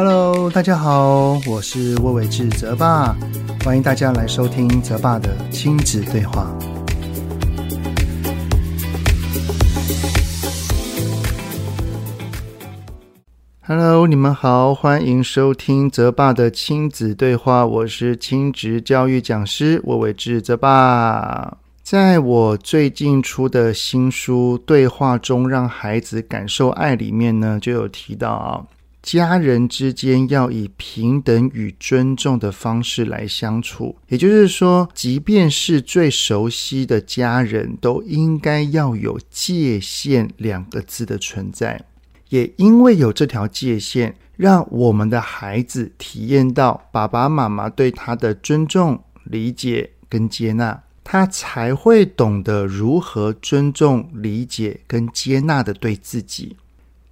Hello，大家好，我是魏玮志泽爸，欢迎大家来收听泽爸的亲子对话。Hello，你们好，欢迎收听泽爸的亲子对话，我是亲职教育讲师魏玮志泽爸。在我最近出的新书《对话中让孩子感受爱》里面呢，就有提到啊，家人之间要以平等与尊重的方式来相处。也就是说，即便是最熟悉的家人，都应该要有界限两个字的存在。也因为有这条界限，让我们的孩子体验到爸爸妈妈对他的尊重、理解跟接纳。他才会懂得如何尊重、理解跟接纳的对自己。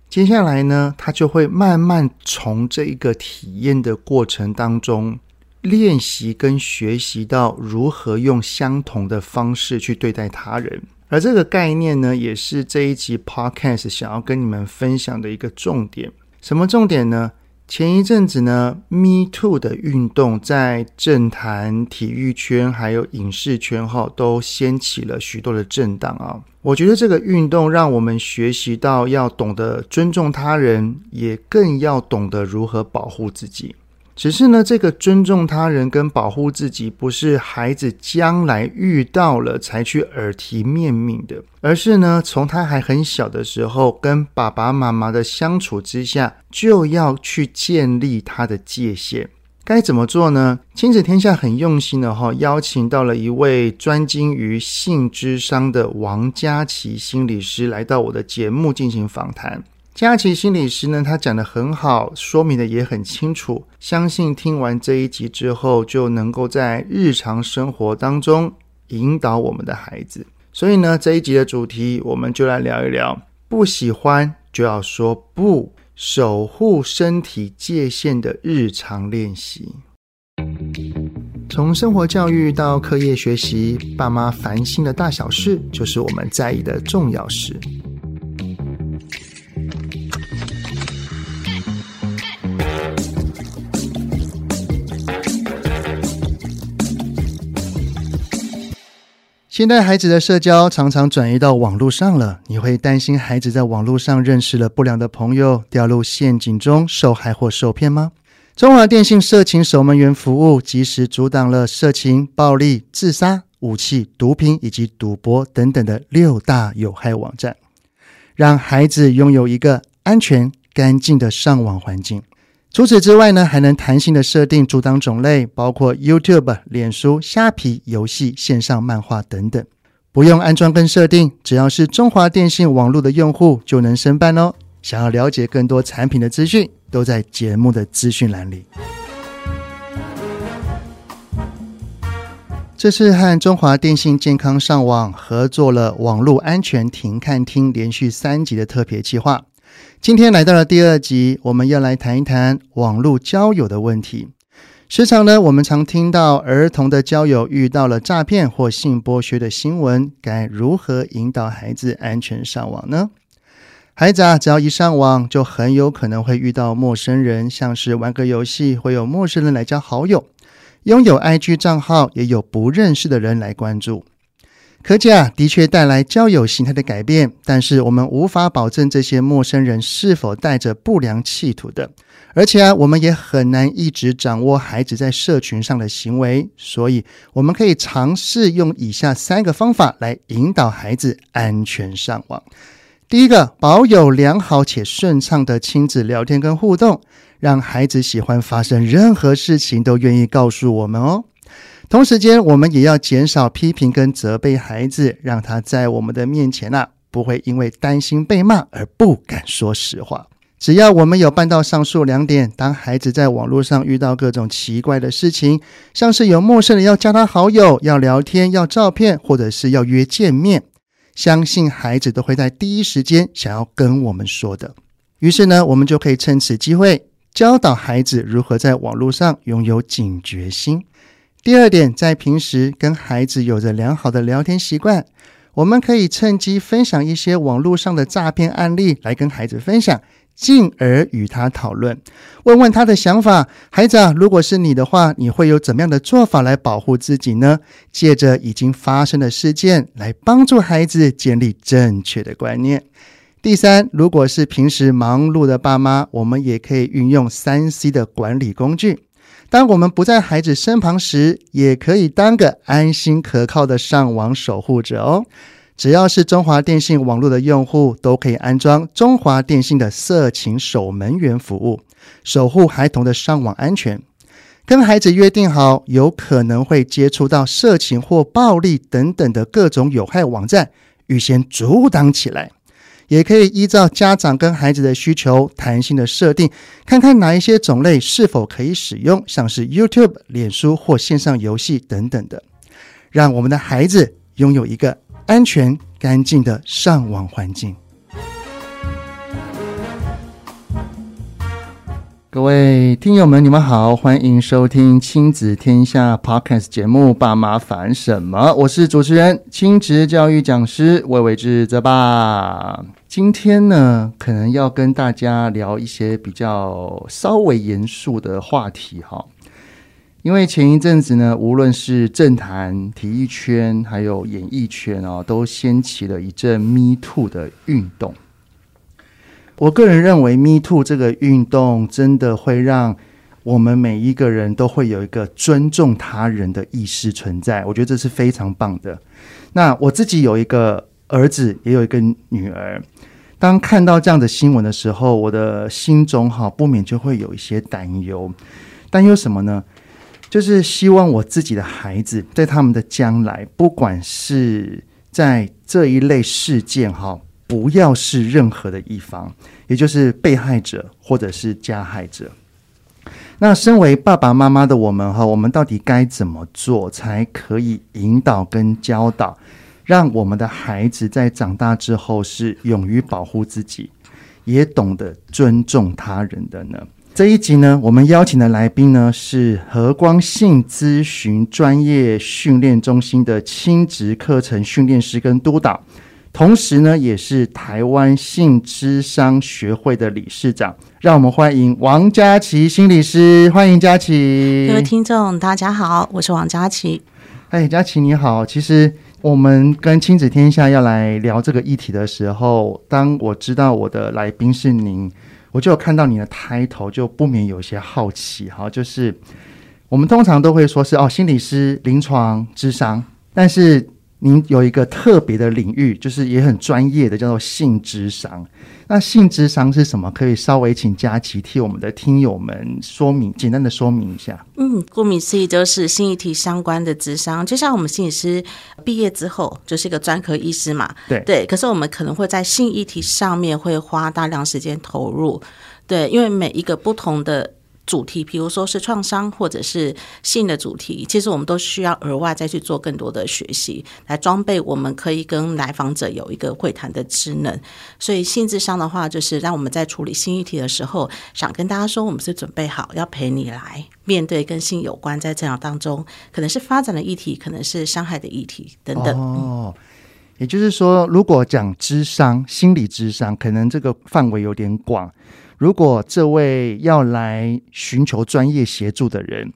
接下来呢，他就会慢慢从这一个体验的过程当中练习跟学习到如何用相同的方式去对待他人。而这个概念呢，也是这一集 Podcast 想要跟你们分享的一个重点。什么重点呢？前一阵子呢，Me Too 的运动在政坛、体育圈还有影视圈哈，都掀起了许多的震荡啊。我觉得这个运动让我们学习到要懂得尊重他人，也更要懂得如何保护自己。只是呢，这个尊重他人跟保护自己，不是孩子将来遇到了才去耳提面命的，而是呢，从他还很小的时候，跟爸爸妈妈的相处之下，就要去建立他的界限。该怎么做呢？亲子天下很用心的哈，邀请到了一位专精于性咨商的王佳琪心理师来到我的节目进行访谈。佳琪心理师呢，他讲得很好，说明的也很清楚。相信听完这一集之后，就能够在日常生活当中引导我们的孩子。所以呢，这一集的主题，我们就来聊一聊：不喜欢就要说不，守护身体界限的日常练习。从生活教育到课业学习，爸妈烦心的大小事，就是我们在意的重要事。现在孩子的社交常常转移到网络上了，你会担心孩子在网络上认识了不良的朋友，掉入陷阱中受害或受骗吗？中华电信色情守门员服务及时阻挡了色情、暴力、自杀、武器、毒品以及赌博等等的六大有害网站，让孩子拥有一个安全、干净的上网环境。除此之外呢，还能弹性的设定阻挡种类，包括 YouTube、脸书、虾皮、游戏、线上漫画等等，不用安装跟设定，只要是中华电信网络的用户就能申办哦。想要了解更多产品的资讯，都在节目的资讯栏里。这次和中华电信健康上网合作了网络安全停看听连续三集的特别计划。今天来到了第二集，我们要来谈一谈网络交友的问题。时常呢，我们常听到儿童的交友遇到了诈骗或性剥削的新闻，该如何引导孩子安全上网呢？孩子啊，只要一上网，就很有可能会遇到陌生人，像是玩个游戏，会有陌生人来加好友；拥有 IG 账号，也有不认识的人来关注。科技啊，的确带来交友形态的改变，但是我们无法保证这些陌生人是否带着不良企图的，而且啊，我们也很难一直掌握孩子在社群上的行为，所以我们可以尝试用以下三个方法来引导孩子安全上网。第一个，保有良好且顺畅的亲子聊天跟互动，让孩子喜欢发生任何事情都愿意告诉我们哦。同时间，我们也要减少批评跟责备孩子，让他在我们的面前啊，不会因为担心被骂而不敢说实话。只要我们有办到上述两点，当孩子在网络上遇到各种奇怪的事情，像是有陌生人要加他好友、要聊天、要照片，或者是要约见面，相信孩子都会在第一时间想要跟我们说的。于是呢，我们就可以趁此机会教导孩子如何在网络上拥有警觉心。第二点，在平时跟孩子有着良好的聊天习惯，我们可以趁机分享一些网络上的诈骗案例来跟孩子分享，进而与他讨论，问问他的想法。孩子，如果是你的话，你会有怎么样的做法来保护自己呢？借着已经发生的事件来帮助孩子建立正确的观念。第三，如果是平时忙碌的爸妈，我们也可以运用三 C 的管理工具。当我们不在孩子身旁时，也可以当个安心可靠的上网守护者哦。只要是中华电信网络的用户，都可以安装中华电信的色情守门员服务，守护孩童的上网安全。跟孩子约定好，有可能会接触到色情或暴力等等的各种有害网站，预先阻挡起来。也可以依照家长跟孩子的需求，弹性的设定，看看哪一些种类是否可以使用，像是 YouTube、脸书或线上游戏等等的，让我们的孩子拥有一个。安全干净的上网环境。各位听友们，你们好，欢迎收听亲子天下 Podcast 节目《爸妈烦什么》，我是主持人亲职教育讲师魏玮志泽爸。今天呢，可能要跟大家聊一些比较稍微严肃的话题哈。因为前一阵子呢，无论是政坛、体育圈，还有演艺圈哦，都掀起了一阵 “Me Too” 的运动。我个人认为，“Me Too” 这个运动真的会让我们每一个人都会有一个尊重他人的意识存在。我觉得这是非常棒的。那我自己有一个儿子，也有一个女儿。当看到这样的新闻的时候，我的心中哈不免就会有一些担忧。担忧什么呢？就是希望我自己的孩子在他们的将来，不管是在这一类事件哈，不要是任何的一方，也就是被害者或者是加害者。那身为爸爸妈妈的我们哈，我们到底该怎么做才可以引导跟教导，让我们的孩子在长大之后是勇于保护自己，也懂得尊重他人的呢？这一集呢，我们邀请的来宾呢是和光性咨询专业训练中心的亲职课程训练师跟督导，同时呢也是台湾性咨商学会的理事长。让我们欢迎王佳琪心理师，欢迎佳琪。各位听众，大家好，我是王佳琪。哎，佳琪你好。其实我们跟亲子天下要来聊这个议题的时候，当我知道我的来宾是您。我就有看到你的抬头，就不免有些好奇哈。就是我们通常都会说是哦，心理师、临床、智商，但是您有一个特别的领域，就是也很专业的，叫做性智商。那性智商是什么？可以稍微请佳琪替我们的听友们说明，简单的说明一下。嗯，顾名思义就是性议题相关的智商，就像我们心理师毕业之后就是一个专科医师嘛。对对，可是我们可能会在性议题上面会花大量时间投入。对，因为每一个不同的。主题，比如说是创伤或者是性的主题，其实我们都需要额外再去做更多的学习，来装备我们可以跟来访者有一个会谈的职能。所以性咨商的话，就是让我们在处理性议题的时候，想跟大家说，我们是准备好要陪你来面对跟性有关，在成长当中可能是发展的议题，可能是伤害的议题等等。哦，也就是说，如果讲智商、心理智商，可能这个范围有点广。如果这位要来寻求专业协助的人，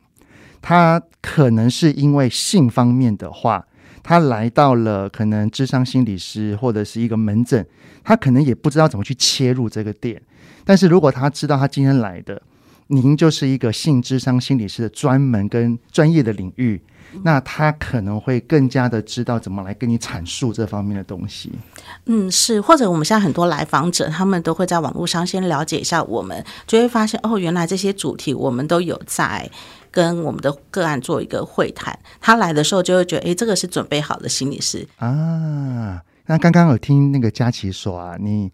他可能是因为性方面的话，他来到了可能智商心理师或者是一个门诊，他可能也不知道怎么去切入这个点。但是如果他知道他今天来的，您就是一个性智商心理师的专门跟专业的领域。那他可能会更加的知道怎么来跟你阐述这方面的东西。嗯，是，或者我们现在很多来访者，他们都会在网络上先了解一下我们，就会发现哦，原来这些主题我们都有在跟我们的个案做一个会谈。他来的时候就会觉得，哎，这个是准备好的心理师啊。那刚刚有听那个佳琪说啊，你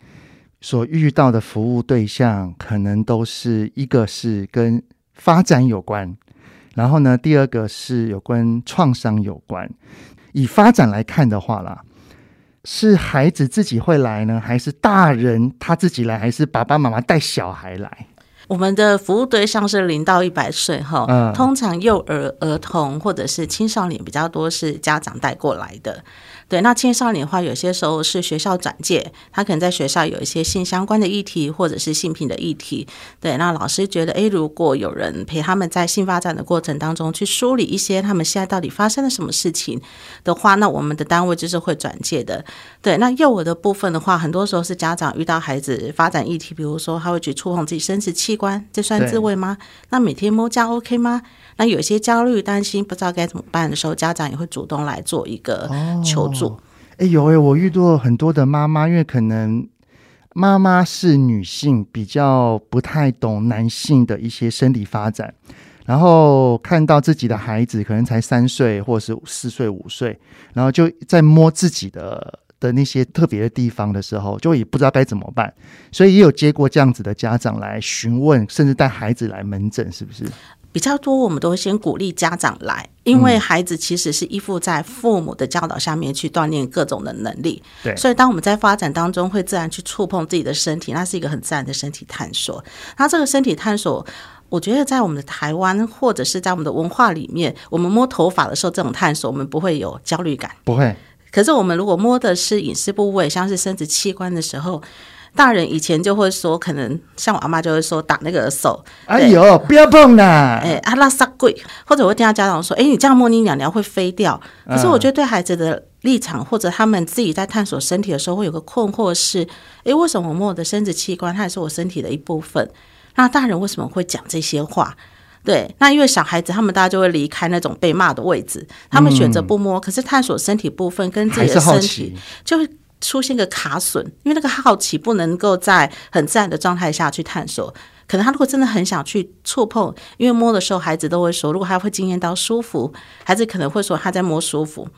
所遇到的服务对象，可能都是一个是跟发展有关。然后呢，第二个是有关创伤有关。以发展来看的话啦，是孩子自己会来呢，还是大人他自己来，还是爸爸妈妈带小孩来？我们的服务对象是零到一百岁哈，嗯，通常幼儿、儿童或者是青少年比较多，是家长带过来的。对，那青少年的话，有些时候是学校转介，他可能在学校有一些性相关的议题，或者是性平的议题。对，那老师觉得，诶，如果有人陪他们在性发展的过程当中去梳理一些他们现在到底发生了什么事情的话，那我们的单位就是会转介的。对，那幼儿的部分的话，很多时候是家长遇到孩子发展议题，比如说他会去触碰自己生殖器官，这算自慰吗？那每天摸这样 OK 吗？那有些焦虑、担心，不知道该怎么办的时候，家长也会主动来做一个求助。哎、哦，有哎，我遇到很多的妈妈，因为可能妈妈是女性，比较不太懂男性的一些生理发展，然后看到自己的孩子可能才三岁，或是四岁、五岁，然后就在摸自己的的那些特别的地方的时候，就也不知道该怎么办，所以也有接过这样子的家长来询问，甚至带孩子来门诊，是不是？比较多，我们都会先鼓励家长来，因为孩子其实是依附在父母的教导下面去锻炼各种的能力。对，所以当我们在发展当中会自然去触碰自己的身体，那是一个很自然的身体探索。那这个身体探索，我觉得在我们的台湾或者是在我们的文化里面，我们摸头发的时候，这种探索我们不会有焦虑感，不会。可是我们如果摸的是隐私部位，像是生殖器官的时候。大人以前就会说，可能像我阿妈就会说打那个手，哎呦，不要碰啦！哎，阿拉萨贵，或者我会听到家长说，哎，你这样摸你鸟鸟会飞掉。可是我觉得对孩子的立场，或者他们自己在探索身体的时候，会有个困惑是，哎，为什么我摸我的生殖器官，它也是我身体的一部分？那大人为什么会讲这些话？对，那因为小孩子他们大家就会离开那种被骂的位置，他们选择不摸，可是探索身体部分跟自己的身体就会。出现个卡损，因为那个好奇不能够在很自然的状态下去探索。可能他如果真的很想去触碰，因为摸的时候孩子都会说，如果他会惊艳到舒服，孩子可能会说他在摸舒服。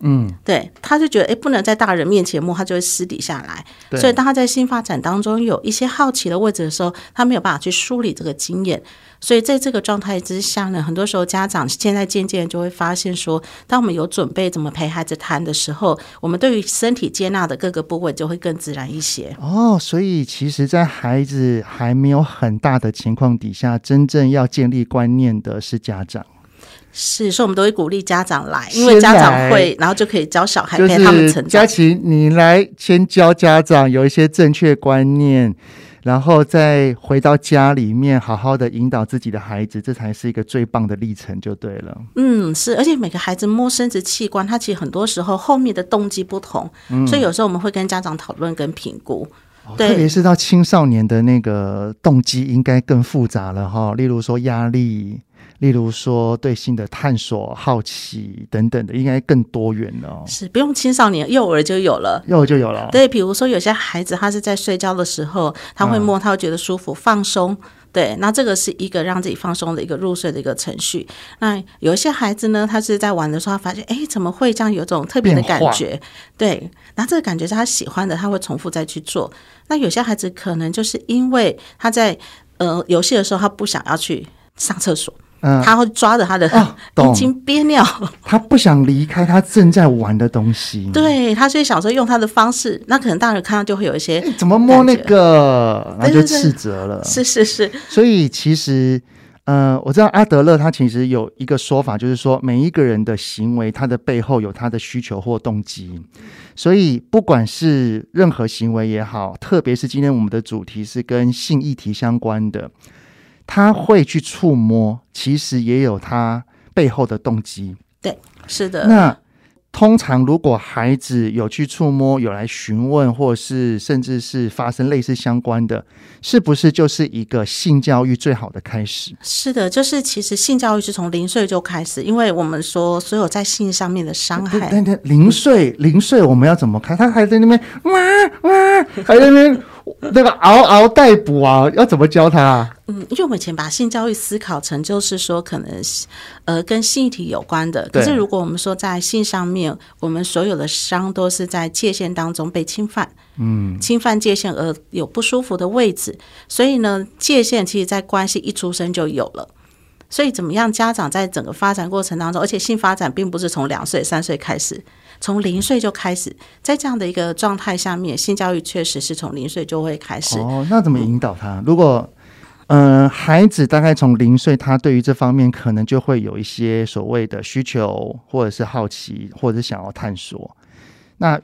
嗯，对，他就觉得诶，不能在大人面前摸，他就会私底下来。所以当他在新发展当中有一些好奇的位置的时候，他没有办法去梳理这个经验。所以在这个状态之下呢，很多时候家长现在渐渐就会发现说，当我们有准备怎么陪孩子谈的时候，我们对于身体接纳的各个部位就会更自然一些。哦，所以其实，在孩子还没有很大的情况底下，真正要建立观念的是家长。是，所以我们都会鼓励家长来，因为家长会，然后就可以教小孩陪他们成长。佳琪，你来先教家长有一些正确观念。然后再回到家里面，好好的引导自己的孩子，这才是一个最棒的历程，就对了。嗯，是，而且每个孩子摸生殖器官，他其实很多时候后面的动机不同，嗯，所以有时候我们会跟家长讨论跟评估。对，特别是到青少年的那个动机，应该更复杂了哈。例如说压力。例如说，对性的探索、好奇等等的，应该更多元了。是不用青少年，幼儿就有了，幼儿就有了。对，比如说有些孩子，他是在睡觉的时候，他会摸，他会觉得舒服、放松。对，那这个是一个让自己放松的一个入睡的一个程序。那有一些孩子呢，他是在玩的时候，他发现，哎，怎么会这样？有种特别的感觉。对，那这个感觉是他喜欢的，他会重复再去做。那有些孩子可能就是因为他在呃游戏的时候，他不想要去上厕所。嗯，他会抓着他的阴茎 憋尿，他不想离开他正在玩的东西。对，他所以小时候用他的方式，那可能大人看到就会有一些、欸、怎么摸那个，那就斥责了。是是是。所以其实，呃，我知道阿德勒他其实有一个说法，就是说每一个人的行为，他的背后有他的需求或动机。所以不管是任何行为也好，特别是今天我们的主题是跟性议题相关的。他会去触摸，其实也有他背后的动机。对，是的。那通常如果孩子有去触摸，有来询问，或是甚至是发生类似相关的，是不是就是一个性教育最好的开始？是的，就是其实性教育是从零岁就开始，因为我们说所有在性上面的伤害。零岁，零岁我们要怎么看？他还在那边哇哇，还在那边。那个嗷嗷待哺啊，要怎么教他啊？嗯，因为我们以前把性教育思考成就是说，可能呃跟性议题有关的。可是如果我们说在性上面，我们所有的伤都是在界限当中被侵犯，嗯，侵犯界限而有不舒服的位置。所以呢，界限其实在关系一出生就有了。所以怎么样，家长在整个发展过程当中，而且性发展并不是从两岁、三岁开始。从零岁就开始，在这样的一个状态下面，性教育确实是从零岁就会开始。哦，那怎么引导他？如果，嗯、呃，孩子大概从零岁，他对于这方面可能就会有一些所谓的需求，或者是好奇，或者是想要探索。那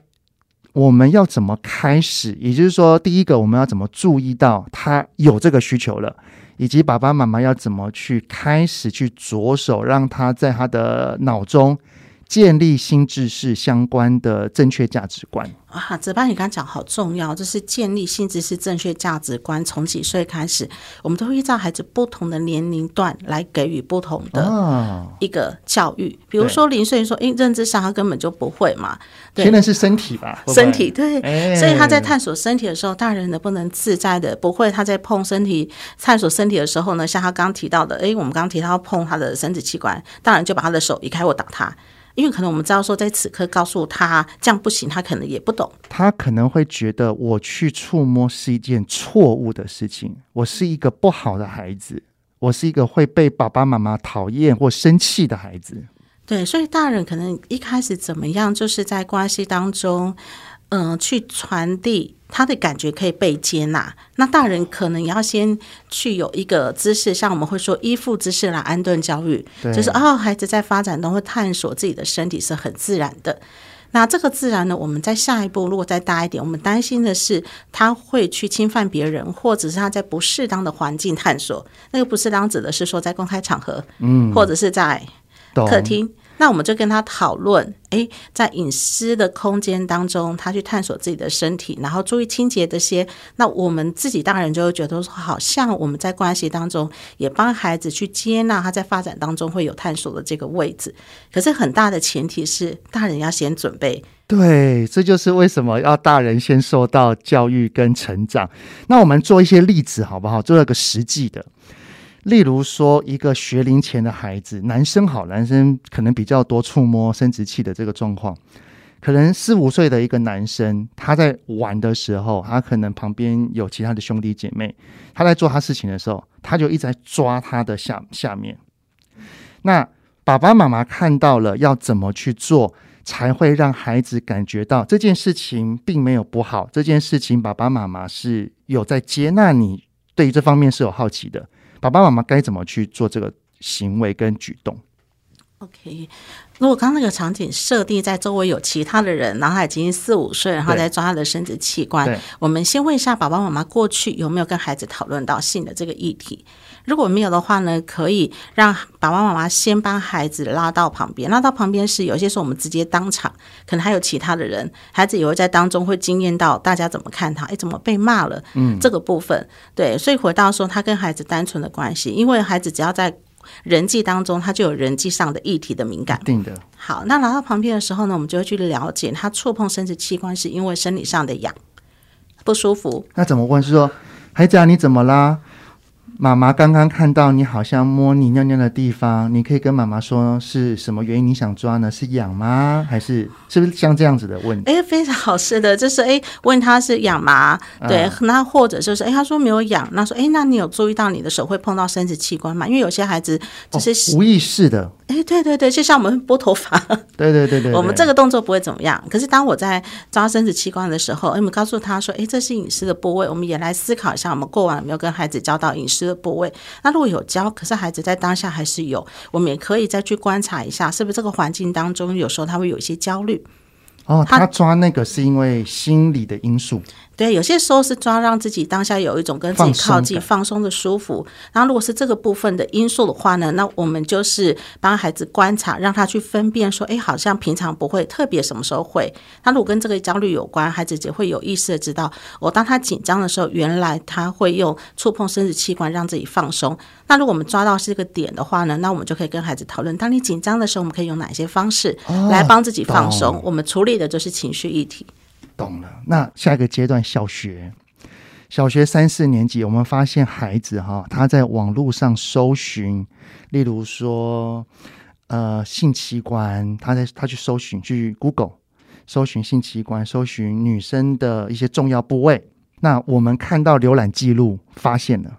我们要怎么开始？也就是说，第一个我们要怎么注意到他有这个需求了，以及爸爸妈妈要怎么去开始去着手，让他在他的脑中。建立新知识相关的正确价值观啊，泽爸，你刚刚讲好重要，就是建立新知识正确价值观。从几岁开始，我们都会依照孩子不同的年龄段来给予不同的一个教育。哦、比如说零岁说，诶，认知上他根本就不会嘛。对，现在是身体吧？身体对，哎、所以他在探索身体的时候，大人能不能自在的不会？他在碰身体、探索身体的时候呢，像他刚刚提到的，诶，我们刚刚提到碰他的生殖器官，大人就把他的手移开或打他。因为可能我们知道说，在此刻告诉他这样不行，他可能也不懂。他可能会觉得我去触摸是一件错误的事情，我是一个不好的孩子，我是一个会被爸爸妈妈讨厌或生气的孩子。对，所以大人可能一开始怎么样，就是在关系当中。嗯、呃，去传递他的感觉可以被接纳。那大人可能要先去有一个姿势，像我们会说依附姿势来安顿教育，就是哦，孩子在发展中会探索自己的身体是很自然的。那这个自然呢，我们在下一步如果再大一点，我们担心的是他会去侵犯别人，或者是他在不适当的环境探索。那个不适当指的是说在公开场合，嗯，或者是在客厅。那我们就跟他讨论，诶，在隐私的空间当中，他去探索自己的身体，然后注意清洁这些。那我们自己大人就会觉得说，好像我们在关系当中也帮孩子去接纳他在发展当中会有探索的这个位置。可是很大的前提是，大人要先准备。对，这就是为什么要大人先受到教育跟成长。那我们做一些例子好不好？做一个实际的。例如说，一个学龄前的孩子，男生好，男生可能比较多触摸生殖器的这个状况，可能四五岁的一个男生，他在玩的时候，他可能旁边有其他的兄弟姐妹，他在做他事情的时候，他就一直在抓他的下下面。那爸爸妈妈看到了，要怎么去做，才会让孩子感觉到这件事情并没有不好，这件事情爸爸妈妈是有在接纳你，对于这方面是有好奇的。爸爸妈妈该怎么去做这个行为跟举动？OK，如果刚刚那个场景设定在周围有其他的人，然后他已经四五岁，然后在抓他的生殖器官，我们先问一下爸爸妈妈过去有没有跟孩子讨论到性的这个议题。如果没有的话呢，可以让爸爸妈妈先帮孩子拉到旁边，拉到旁边是有些时候我们直接当场，可能还有其他的人，孩子也会在当中会惊艳到大家怎么看他，哎，怎么被骂了？嗯，这个部分对，所以回到说他跟孩子单纯的关系，因为孩子只要在人际当中，他就有人际上的议题的敏感。定的。好，那拉到旁边的时候呢，我们就会去了解他触碰生殖器官是因为生理上的痒不舒服。那怎么问？是说孩子啊，你怎么啦？妈妈刚刚看到你好像摸你尿尿的地方，你可以跟妈妈说是什么原因你想抓呢？是痒吗？还是是不是像这样子的问题？哎，非常好，是的，就是哎，问他是痒吗？对，嗯、那或者就是哎，他说没有痒，那说哎，那你有注意到你的手会碰到生殖器官吗？因为有些孩子就是、哦、无意识的。哎，对对对，就像我们拨头发，对对对对，我们这个动作不会怎么样。可是当我在抓生殖器官的时候，我们告诉他说，哎，这是隐私的部位，我们也来思考一下，我们过往有没有跟孩子教到隐私的部位？那如果有教，可是孩子在当下还是有，我们也可以再去观察一下，是不是这个环境当中有时候他会有一些焦虑。哦，他抓那个是因为心理的因素。对，有些时候是抓让自己当下有一种跟自己靠近、放松的舒服。然后，如果是这个部分的因素的话呢，那我们就是帮孩子观察，让他去分辨说，哎，好像平常不会，特别什么时候会。他如果跟这个焦虑有关，孩子就会有意识的知道，我当他紧张的时候，原来他会用触碰生殖器官让自己放松。那如果我们抓到是一个点的话呢，那我们就可以跟孩子讨论，当你紧张的时候，我们可以用哪些方式来帮自己放松？我们处理的就是情绪议题。懂了。那下一个阶段，小学，小学三四年级，我们发现孩子哈，他在网络上搜寻，例如说，呃，性器官，他在他去搜寻，去 Google 搜寻性器官，搜寻女生的一些重要部位。那我们看到浏览记录，发现了，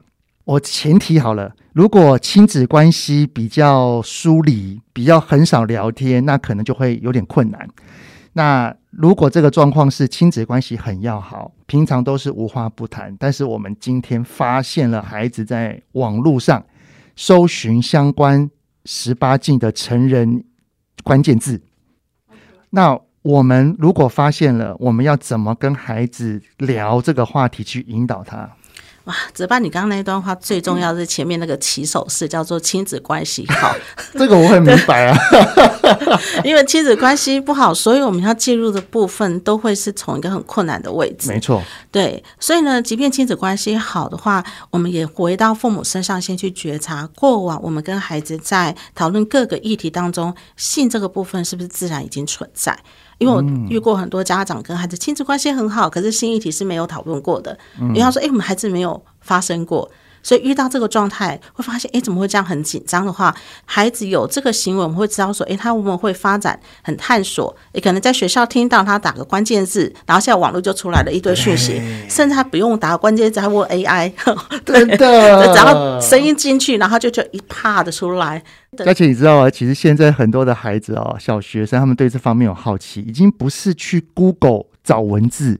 我前提好了，如果亲子关系比较疏离，比较很少聊天，那可能就会有点困难。那如果这个状况是亲子关系很要好，平常都是无话不谈，但是我们今天发现了孩子在网络上搜寻相关十八禁的成人关键字，那我们如果发现了，我们要怎么跟孩子聊这个话题，去引导他？哇，泽爸，你刚刚那一段话最重要是前面那个起手式，叫做亲子关系好。这个我很明白啊，因为亲子关系不好，所以我们要介入的部分都会是从一个很困难的位置。没错，对，所以呢，即便亲子关系好的话，我们也回到父母身上，先去觉察过往我们跟孩子在讨论各个议题当中，性这个部分是不是自然已经存在。因为我遇过很多家长跟孩子亲子关系很好，可是性议题是没有讨论过的。因为他说：“哎，我们孩子没有发生过。”所以遇到这个状态，会发现，哎，怎么会这样？很紧张的话，孩子有这个行为，我们会知道说，哎，他会不会发展很探索？也可能在学校听到他打个关键字，然后现在网络就出来了一堆讯息，甚至他不用打关键字，他问 AI，真的，只要声音进去，然后就就一啪的出来。而且你知道啊，其实现在很多的孩子哦，小学生他们对这方面有好奇，已经不是去 Google 找文字。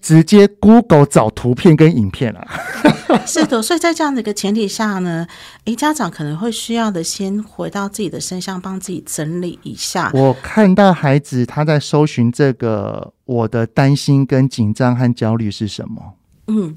直接 Google 找图片跟影片了，是的，所以在这样的一个前提下呢，诶，家长可能会需要的先回到自己的身上，帮自己整理一下。我看到孩子他在搜寻这个，我的担心跟紧张和焦虑是什么？嗯，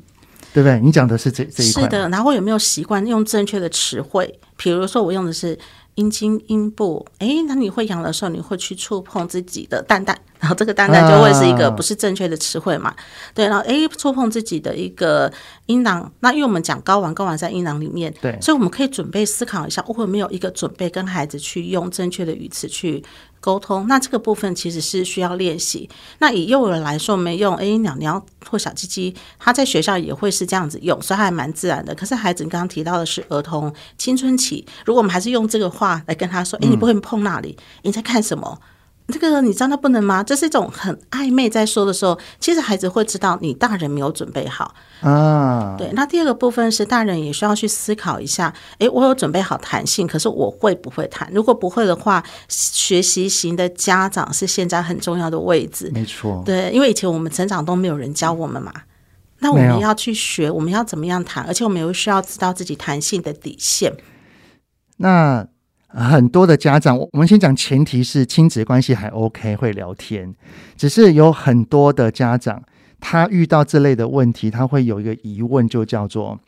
对不对？你讲的是这这一块。是的，然后有没有习惯用正确的词汇？比如说，我用的是。阴茎、阴部，哎，那你会痒的时候，你会去触碰自己的蛋蛋，然后这个蛋蛋就会是一个不是正确的词汇嘛？啊、对，然后哎，触碰自己的一个阴囊，那因为我们讲睾丸，睾丸在阴囊里面，对，所以我们可以准备思考一下，我有没有一个准备跟孩子去用正确的语词去。沟通，那这个部分其实是需要练习。那以幼儿来说，我们用，诶，鸟鸟或小鸡鸡，他在学校也会是这样子用，所以还蛮自然的。可是孩子刚刚提到的是儿童青春期，如果我们还是用这个话来跟他说，哎，你不会碰那里，你在看什么？这个你知道那不能吗？这是一种很暧昧在说的时候，其实孩子会知道你大人没有准备好啊。对，那第二个部分是大人也需要去思考一下，诶，我有准备好弹性，可是我会不会弹？如果不会的话，学习型的家长是现在很重要的位置。没错，对，因为以前我们成长都没有人教我们嘛，那我们要去学，我们要怎么样谈？而且我们又需要知道自己弹性的底线。那。很多的家长，我们先讲前提是亲子关系还 OK，会聊天。只是有很多的家长，他遇到这类的问题，他会有一个疑问，就叫做：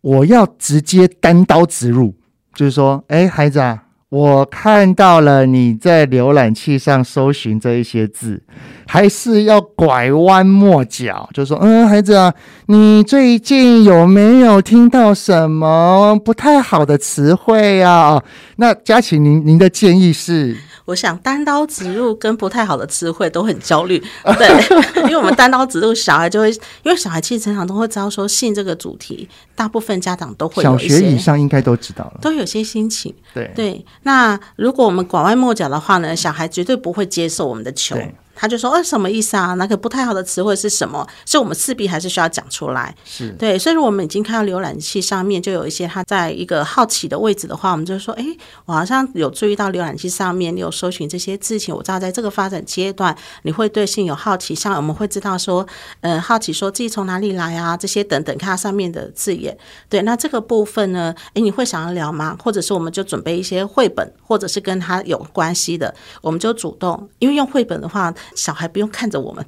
我要直接单刀直入，就是说，哎，孩子啊。我看到了你在浏览器上搜寻这一些字，还是要拐弯抹角，就说，嗯，孩子啊，你最近有没有听到什么不太好的词汇呀？那佳琪，您您的建议是？我想单刀直入跟不太好的词汇都很焦虑，对，因为我们单刀直入，小孩就会，因为小孩其实成长都会知道说性这个主题，大部分家长都会小学以上应该都知道了，都有些心情，对对。那如果我们拐弯抹角的话呢，小孩绝对不会接受我们的球。他就说：“呃，什么意思啊？那个不太好的词汇是什么？所以我们势必还是需要讲出来。是对，所以我们已经看到浏览器上面就有一些他在一个好奇的位置的话，我们就说：哎，我好像有注意到浏览器上面你有搜寻这些字情，我知道在这个发展阶段你会对性有好奇，像我们会知道说，呃，好奇说自己从哪里来啊，这些等等，看它上面的字眼。对，那这个部分呢，哎，你会想要聊吗？或者是我们就准备一些绘本，或者是跟他有关系的，我们就主动，因为用绘本的话。”小孩不用看着我们，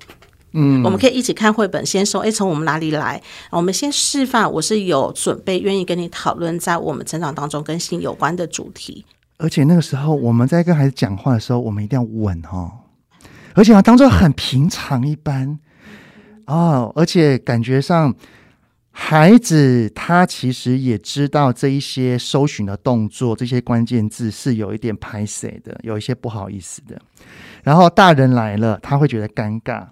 嗯，我们可以一起看绘本，先说，哎，从我们哪里来？我们先示范，我是有准备，愿意跟你讨论，在我们成长当中跟性有关的主题。而且那个时候，我们在跟孩子讲话的时候，我们一定要稳哦，而且要当做很平常一般哦，而且感觉上。孩子他其实也知道这一些搜寻的动作，这些关键字是有一点拍谢的，有一些不好意思的。然后大人来了，他会觉得尴尬。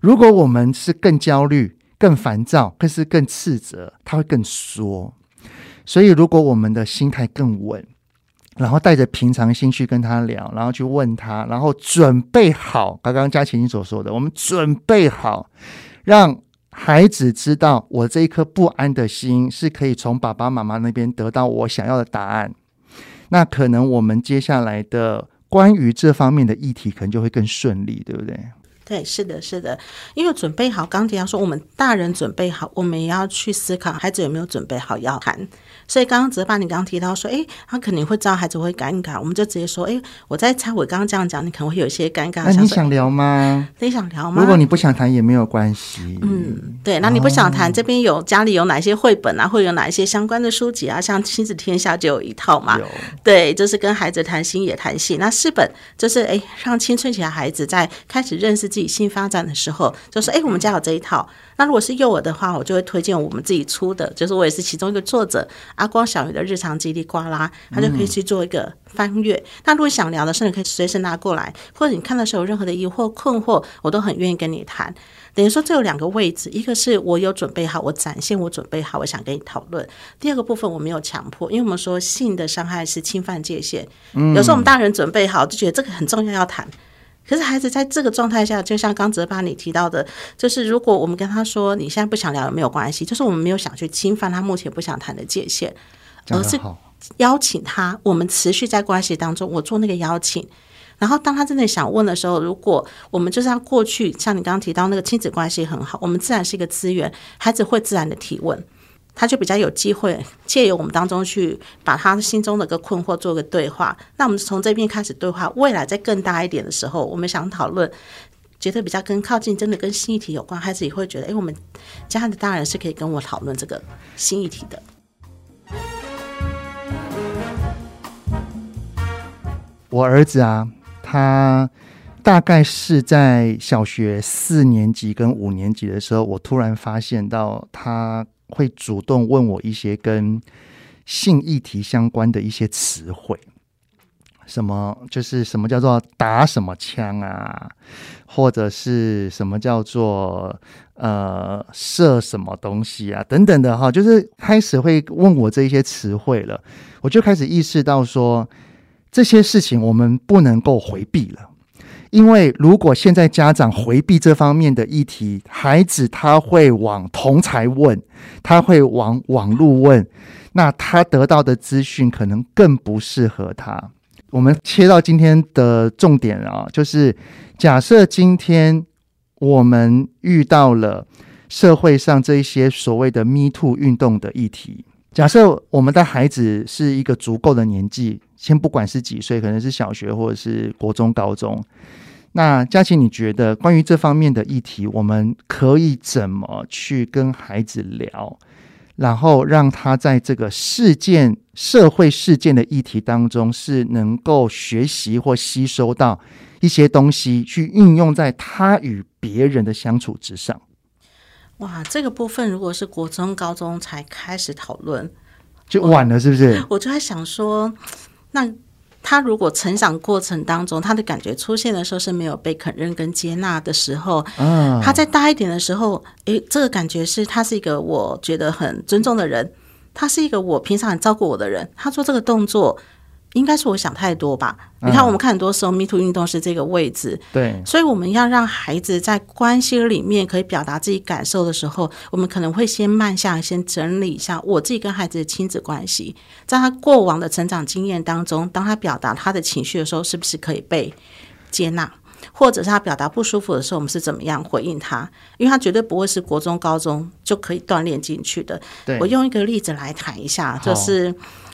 如果我们是更焦虑、更烦躁，更是更斥责，他会更说。所以，如果我们的心态更稳，然后带着平常心去跟他聊，然后去问他，然后准备好，刚刚佳琪你所说的，我们准备好让。孩子知道我这一颗不安的心是可以从爸爸妈妈那边得到我想要的答案，那可能我们接下来的关于这方面的议题可能就会更顺利，对不对？对，是的，是的，因为准备好，刚提到说，我们大人准备好，我们也要去思考孩子有没有准备好要谈。所以刚刚泽爸，你刚刚提到说，哎，他肯定会知道孩子会尴尬，我们就直接说，哎，我在猜，我刚刚这样讲，你可能会有一些尴尬。那你想聊吗？你想聊吗？如果你不想谈也没有关系。嗯，对，那你不想谈，哦、这边有家里有哪些绘本啊，或者有哪一些相关的书籍啊？像亲子天下就有一套嘛。对，就是跟孩子谈心也谈性。那四本就是哎，让青春期的孩子在开始认识自己性发展的时候，就说哎，我们家有这一套。那如果是幼儿的话，我就会推荐我们自己出的，就是我也是其中一个作者。阿光小鱼的日常叽里呱啦，他就可以去做一个翻阅。嗯、那如果想聊的时候，你可以随时拿过来，或者你看的时候有任何的疑惑困惑，我都很愿意跟你谈。等于说，这有两个位置，一个是我有准备好，我展现我准备好，我想跟你讨论。第二个部分我没有强迫，因为我们说性的伤害是侵犯界限。嗯、有时候我们大人准备好，就觉得这个很重要要谈。可是孩子在这个状态下，就像刚泽爸你提到的，就是如果我们跟他说你现在不想聊也没有关系，就是我们没有想去侵犯他目前不想谈的界限，而是邀请他，我们持续在关系当中，我做那个邀请，然后当他真的想问的时候，如果我们就是要过去，像你刚刚提到那个亲子关系很好，我们自然是一个资源，孩子会自然的提问。他就比较有机会借由我们当中去把他心中的个困惑做个对话。那我们从这边开始对话，未来再更大一点的时候，我们想讨论，觉得比较跟靠近，真的跟新议题有关，孩子也会觉得，哎，我们家的大人是可以跟我讨论这个新议题的。我儿子啊，他大概是在小学四年级跟五年级的时候，我突然发现到他。会主动问我一些跟性议题相关的一些词汇，什么就是什么叫做打什么枪啊，或者是什么叫做呃射什么东西啊等等的哈，就是开始会问我这一些词汇了，我就开始意识到说这些事情我们不能够回避了。因为如果现在家长回避这方面的议题，孩子他会往同才问，他会往网络问，那他得到的资讯可能更不适合他。我们切到今天的重点啊，就是假设今天我们遇到了社会上这一些所谓的 “Me Too” 运动的议题，假设我们的孩子是一个足够的年纪。先不管是几岁，可能是小学或者是国中、高中。那佳琪，你觉得关于这方面的议题，我们可以怎么去跟孩子聊，然后让他在这个事件、社会事件的议题当中，是能够学习或吸收到一些东西，去运用在他与别人的相处之上？哇，这个部分如果是国中、高中才开始讨论，就晚了，是不是？我，我就在想说。那他如果成长过程当中，他的感觉出现的时候是没有被肯认跟接纳的时候，嗯，他在大一点的时候，诶，这个感觉是他是一个我觉得很尊重的人，他是一个我平常很照顾我的人，他做这个动作。应该是我想太多吧？你看，我们看很多时候，Me Too 运动是这个位置，对，所以我们要让孩子在关系里面可以表达自己感受的时候，我们可能会先慢下来，先整理一下我自己跟孩子的亲子关系，在他过往的成长经验当中，当他表达他的情绪的时候，是不是可以被接纳？或者是他表达不舒服的时候，我们是怎么样回应他？因为他绝对不会是国中、高中就可以锻炼进去的。我用一个例子来谈一下，就是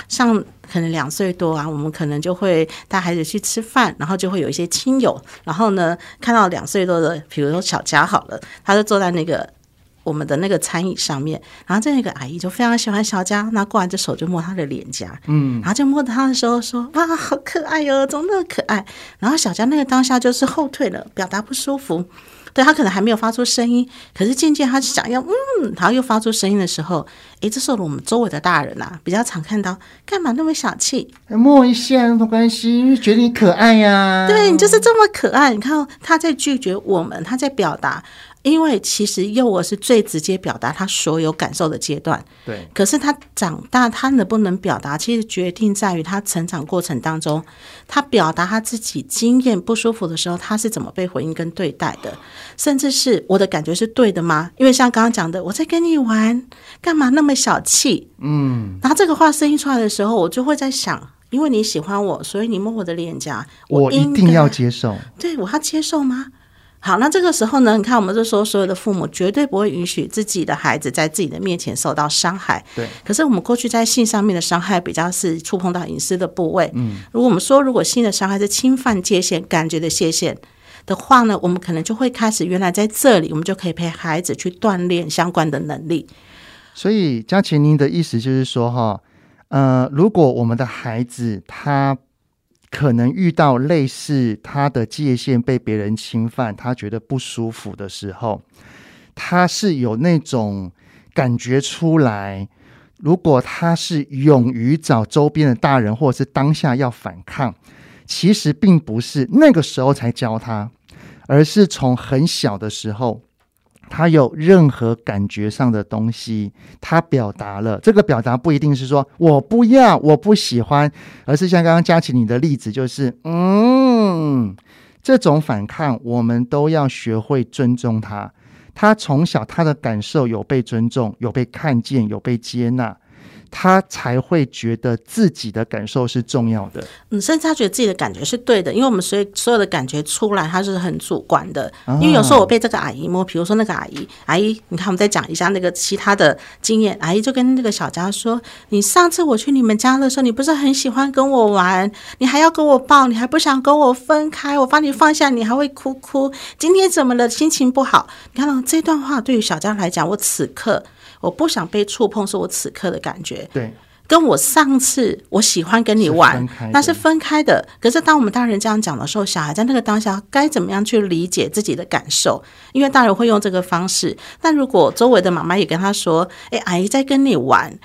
像可能两岁多啊，我们可能就会带孩子去吃饭，然后就会有一些亲友，然后呢看到两岁多的，比如说小佳好了，他就坐在那个。我们的那个餐椅上面，然后这个阿姨就非常喜欢小佳，那过来的手就摸她的脸颊，嗯，然后就摸到他的时候说：“哇，好可爱哟，怎么那么可爱？”然后小佳那个当下就是后退了，表达不舒服。对，他可能还没有发出声音，可是渐渐他想要嗯，然后又发出声音的时候，诶，这时候我们周围的大人啊，比较常看到，干嘛那么小气？摸一下没关系，因为觉得你可爱呀、啊。对，你就是这么可爱。你看他在拒绝我们，他在表达。因为其实幼儿是最直接表达他所有感受的阶段，对。可是他长大，他能不能表达，其实决定在于他成长过程当中，他表达他自己经验不舒服的时候，他是怎么被回应跟对待的，甚至是我的感觉是对的吗？因为像刚刚讲的，我在跟你玩，干嘛那么小气？嗯。然后这个话声音出来的时候，我就会在想，因为你喜欢我，所以你摸我的脸颊，我一定要接受。对，我要接受吗？好，那这个时候呢，你看，我们这时候，所有的父母绝对不会允许自己的孩子在自己的面前受到伤害。对。可是我们过去在性上面的伤害，比较是触碰到隐私的部位。嗯。如果我们说，如果性的伤害是侵犯界限、感觉的界限的话呢，我们可能就会开始，原来在这里，我们就可以陪孩子去锻炼相关的能力。所以，嘉琪，您的意思就是说，哈，呃，如果我们的孩子他。可能遇到类似他的界限被别人侵犯，他觉得不舒服的时候，他是有那种感觉出来。如果他是勇于找周边的大人，或者是当下要反抗，其实并不是那个时候才教他，而是从很小的时候。他有任何感觉上的东西，他表达了。这个表达不一定是说我不要，我不喜欢，而是像刚刚佳琪你的例子，就是嗯，这种反抗，我们都要学会尊重他。他从小他的感受有被尊重，有被看见，有被接纳。他才会觉得自己的感受是重要的，嗯，甚至他觉得自己的感觉是对的，因为我们所以所有的感觉出来，他是很主观的。因为有时候我被这个阿姨摸，比如说那个阿姨，阿姨，你看我们再讲一下那个其他的经验，阿姨就跟那个小佳说：“你上次我去你们家的时候，你不是很喜欢跟我玩，你还要跟我抱，你还不想跟我分开，我把你放下，你还会哭哭。今天怎么了？心情不好？你看到这段话，对于小佳来讲，我此刻。”我不想被触碰，是我此刻的感觉。对，跟我上次我喜欢跟你玩，是那是分开的。可是当我们大人这样讲的时候，小孩在那个当下该怎么样去理解自己的感受？因为大人会用这个方式。但如果周围的妈妈也跟他说：“哎，阿姨在跟你玩，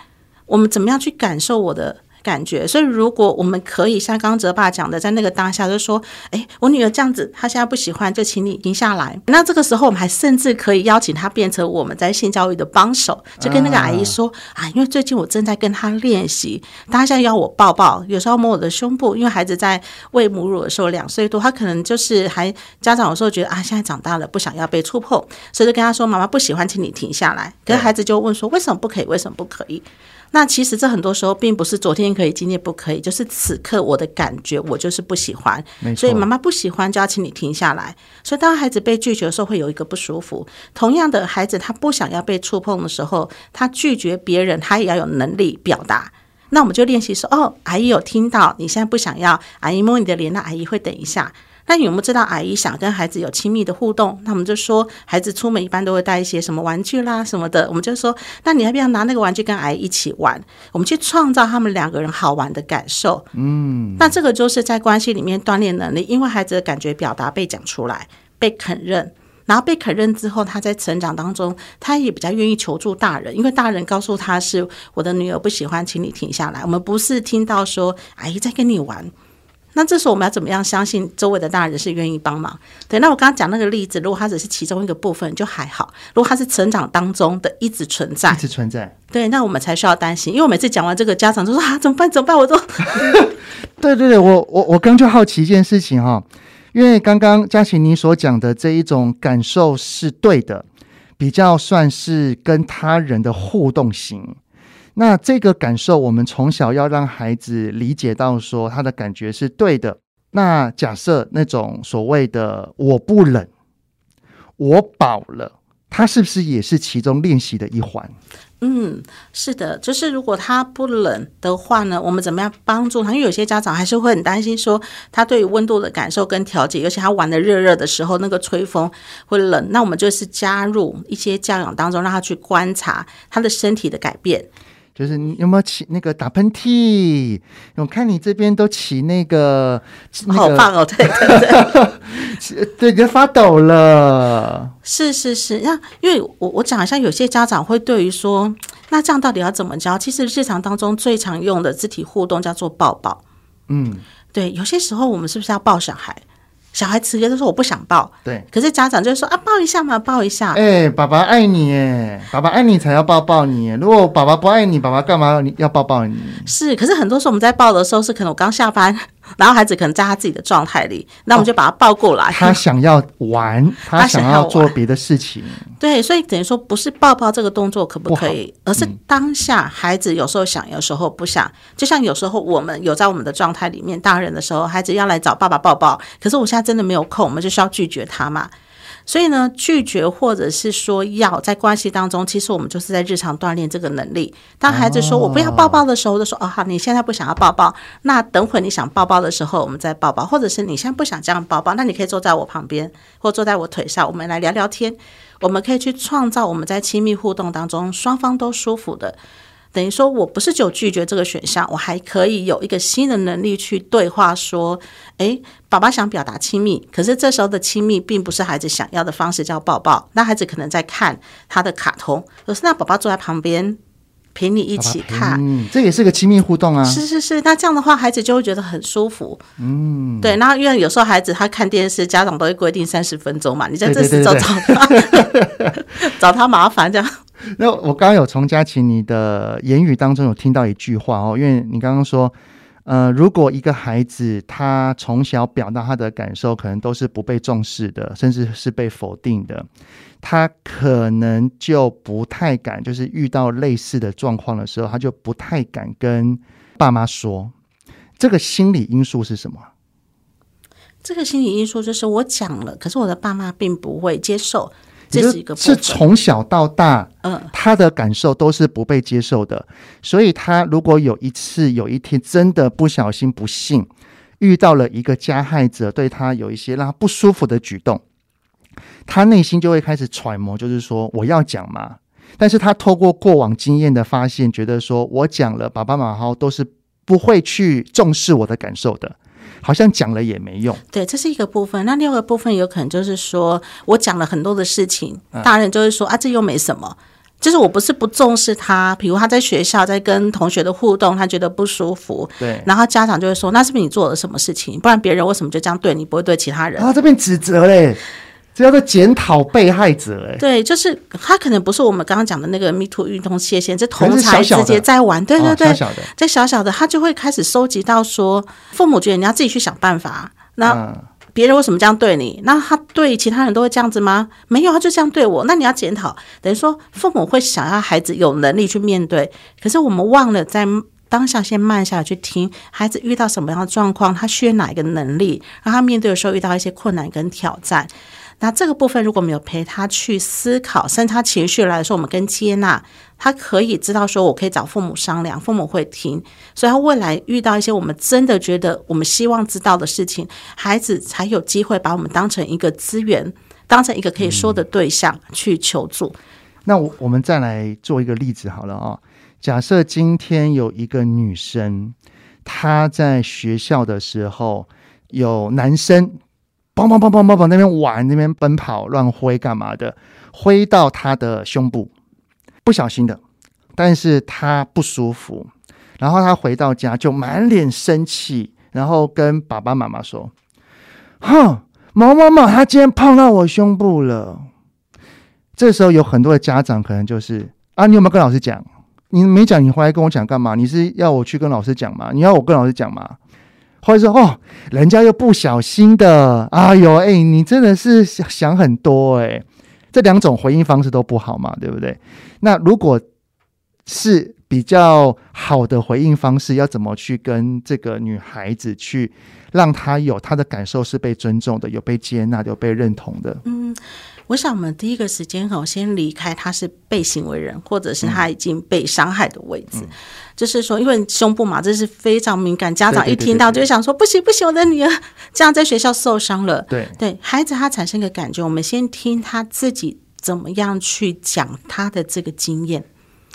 我们怎么样去感受我的？”感觉，所以如果我们可以像刚刚泽爸讲的，在那个当下就说：“哎，我女儿这样子，她现在不喜欢，就请你停下来。”那这个时候，我们还甚至可以邀请她变成我们在性教育的帮手，就跟那个阿姨说：“啊，啊，因为最近我正在跟她练习，她现在要我抱抱，有时候摸我的胸部，因为孩子在喂母乳的时候两岁多，他可能就是还家长有时候觉得啊，现在长大了不想要被触碰，所以就跟她说：‘妈妈不喜欢，请你停下来。’可是孩子就问说：‘为什么不可以？为什么不可以？’那其实这很多时候并不是昨天可以，今天不可以，就是此刻我的感觉，我就是不喜欢。所以妈妈不喜欢，就要请你停下来。所以当孩子被拒绝的时候，会有一个不舒服。同样的，孩子他不想要被触碰的时候，他拒绝别人，他也要有能力表达。那我们就练习说：哦，阿姨有听到，你现在不想要阿姨摸你的脸，那阿姨会等一下。那你有没有知道阿姨想跟孩子有亲密的互动？那我们就说，孩子出门一般都会带一些什么玩具啦什么的。我们就说，那你要不要拿那个玩具跟阿姨一起玩？我们去创造他们两个人好玩的感受。嗯，那这个就是在关系里面锻炼能力，因为孩子的感觉表达被讲出来，被肯认，然后被肯认之后，他在成长当中，他也比较愿意求助大人，因为大人告诉他是我的女儿不喜欢，请你停下来。我们不是听到说阿姨在跟你玩。那这时候我们要怎么样相信周围的大人是愿意帮忙？对，那我刚刚讲那个例子，如果他只是其中一个部分就还好；如果他是成长当中的一直存在，一直存在，对，那我们才需要担心。因为我每次讲完这个，家长就说啊，怎么办？怎么办？我都 对对对，我我我刚就好奇一件事情哈，因为刚刚嘉琪你所讲的这一种感受是对的，比较算是跟他人的互动型。那这个感受，我们从小要让孩子理解到，说他的感觉是对的。那假设那种所谓的“我不冷，我饱了”，他是不是也是其中练习的一环？嗯，是的，就是如果他不冷的话呢，我们怎么样帮助他？因为有些家长还是会很担心，说他对于温度的感受跟调节，尤其他玩的热热的时候，那个吹风会冷。那我们就是加入一些教养当中，让他去观察他的身体的改变。就是你有没有起那个打喷嚏？我看你这边都起那个，好棒哦！对对对，对，发抖了。是是是，那因为我我讲一下，有些家长会对于说，那这样到底要怎么教？其实日常当中最常用的肢体互动叫做抱抱。嗯，对，有些时候我们是不是要抱小孩？小孩直接就说我不想抱，对。可是家长就说啊，抱一下嘛，抱一下。哎、欸，爸爸爱你，哎，爸爸爱你才要抱抱你。如果爸爸不爱你，爸爸干嘛要抱抱你？是，可是很多时候我们在抱的时候，是可能我刚下班。然后孩子可能在他自己的状态里，那我们就把他抱过来。哦、他想要玩，他想要做别的事情。对，所以等于说不是抱抱这个动作可不可以，而是当下孩子有时候想，有时候不想。就像有时候我们有在我们的状态里面，大人的时候，孩子要来找爸爸抱抱，可是我现在真的没有空，我们就需要拒绝他嘛。所以呢，拒绝或者是说要在关系当中，其实我们就是在日常锻炼这个能力。当孩子说我不要抱抱的时候，就说哦好，你现在不想要抱抱，那等会你想抱抱的时候，我们再抱抱，或者是你现在不想这样抱抱，那你可以坐在我旁边，或坐在我腿上，我们来聊聊天。我们可以去创造我们在亲密互动当中双方都舒服的。等于说，我不是只有拒绝这个选项，我还可以有一个新的能力去对话，说：“诶，爸爸想表达亲密，可是这时候的亲密并不是孩子想要的方式，叫抱抱。那孩子可能在看他的卡通，可是那爸爸坐在旁边陪你一起看，嗯，这也是个亲密互动啊。是是是，那这样的话，孩子就会觉得很舒服。嗯，对。那因为有时候孩子他看电视，家长都会规定三十分钟嘛，你在这时候找他，找他麻烦这样。那我刚刚有从佳琪你的言语当中有听到一句话哦，因为你刚刚说，呃，如果一个孩子他从小表达他的感受，可能都是不被重视的，甚至是被否定的，他可能就不太敢，就是遇到类似的状况的时候，他就不太敢跟爸妈说。这个心理因素是什么？这个心理因素就是我讲了，可是我的爸妈并不会接受。这是一个是从小到大，嗯，他的感受都是不被接受的，所以他如果有一次有一天真的不小心不幸遇到了一个加害者，对他有一些让他不舒服的举动，他内心就会开始揣摩，就是说我要讲嘛，但是他透过过往经验的发现，觉得说我讲了，爸爸妈妈都是不会去重视我的感受的。好像讲了也没用，对，这是一个部分。那另外一个部分有可能就是说，我讲了很多的事情，大人就会说啊，这又没什么。就是我不是不重视他，比如他在学校在跟同学的互动，他觉得不舒服，对，然后家长就会说，那是不是你做了什么事情？不然别人为什么就这样对你，不会对其他人？啊，这边指责嘞。这叫做检讨被害者，欸，哎，对，就是他可能不是我们刚刚讲的那个 Me Too 运动界限，这同侪之间在玩，对对对，哦，小小的，这小小的，他就会开始收集到说，父母觉得你要自己去想办法，那别人为什么这样对你？那他对其他人都会这样子吗？没有，他就这样对我。那你要检讨，等于说父母会想要孩子有能力去面对，可是我们忘了在当下先慢下来去听孩子遇到什么样的状况，他需要哪一个能力，让他面对的时候遇到一些困难跟挑战。那这个部分如果没有陪他去思考，甚至他情绪来的时候，我们跟接纳，他可以知道说，我可以找父母商量，父母会听，所以他未来遇到一些我们真的觉得我们希望知道的事情，孩子才有机会把我们当成一个资源，当成一个可以说的对象去求助。那我我们再来做一个例子好了啊、假设今天有一个女生，她在学校的时候有男生。砰砰砰砰砰砰！那边玩，那边奔跑、乱挥，干嘛的？挥到他的胸部，不小心的，但是他不舒服。然后他回到家就满脸生气，然后跟爸爸妈妈说：“哼，某某某，他今天碰到我胸部了。”这时候有很多的家长可能就是啊，你有没有跟老师讲？你没讲，你回来跟我讲干嘛？你是要我去跟老师讲吗？你要我跟老师讲吗？或者说哦，人家又不小心的，哎呦，哎，你真的是想很多哎，这两种回应方式都不好嘛，对不对？那如果是比较好的回应方式，要怎么去跟这个女孩子去让她有她的感受是被尊重的，有被接纳，有被认同的？嗯。我想，我们第一个时间哈，先离开他是被行为人，或者是他已经被伤害的位置。嗯、就是说，因为胸部嘛，这是非常敏感，家长一听到就想说：不行不行，我的女儿这样在学校受伤了。对对，孩子他产生一个感觉，我们先听他自己怎么样去讲他的这个经验。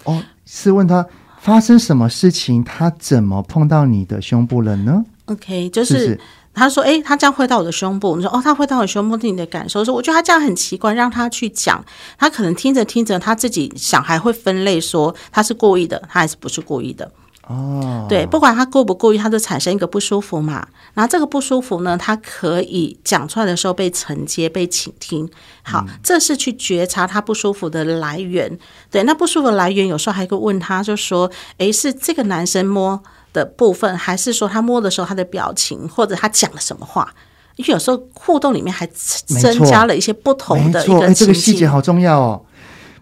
哦，是问他发生什么事情，他怎么碰到你的胸部了呢？OK，就是他说：“诶，他这样挥到我的胸部。”你说：“哦，他挥到我的胸部，是你的感受。”说：“我觉得他这样很奇怪，让他去讲。他可能听着听着，他自己想还会分类，说他是故意的，他还是不是故意的。”哦，对，不管他故不故意，他就产生一个不舒服嘛。然后这个不舒服呢，他可以讲出来的时候被承接、被倾听。好，嗯、这是去觉察他不舒服的来源。对，那不舒服的来源，有时候还会问他，就说：“诶，是这个男生摸？”的部分，还是说他摸的时候他的表情，或者他讲了什么话？因为有时候互动里面还增加了一些不同的这个细节好重要哦。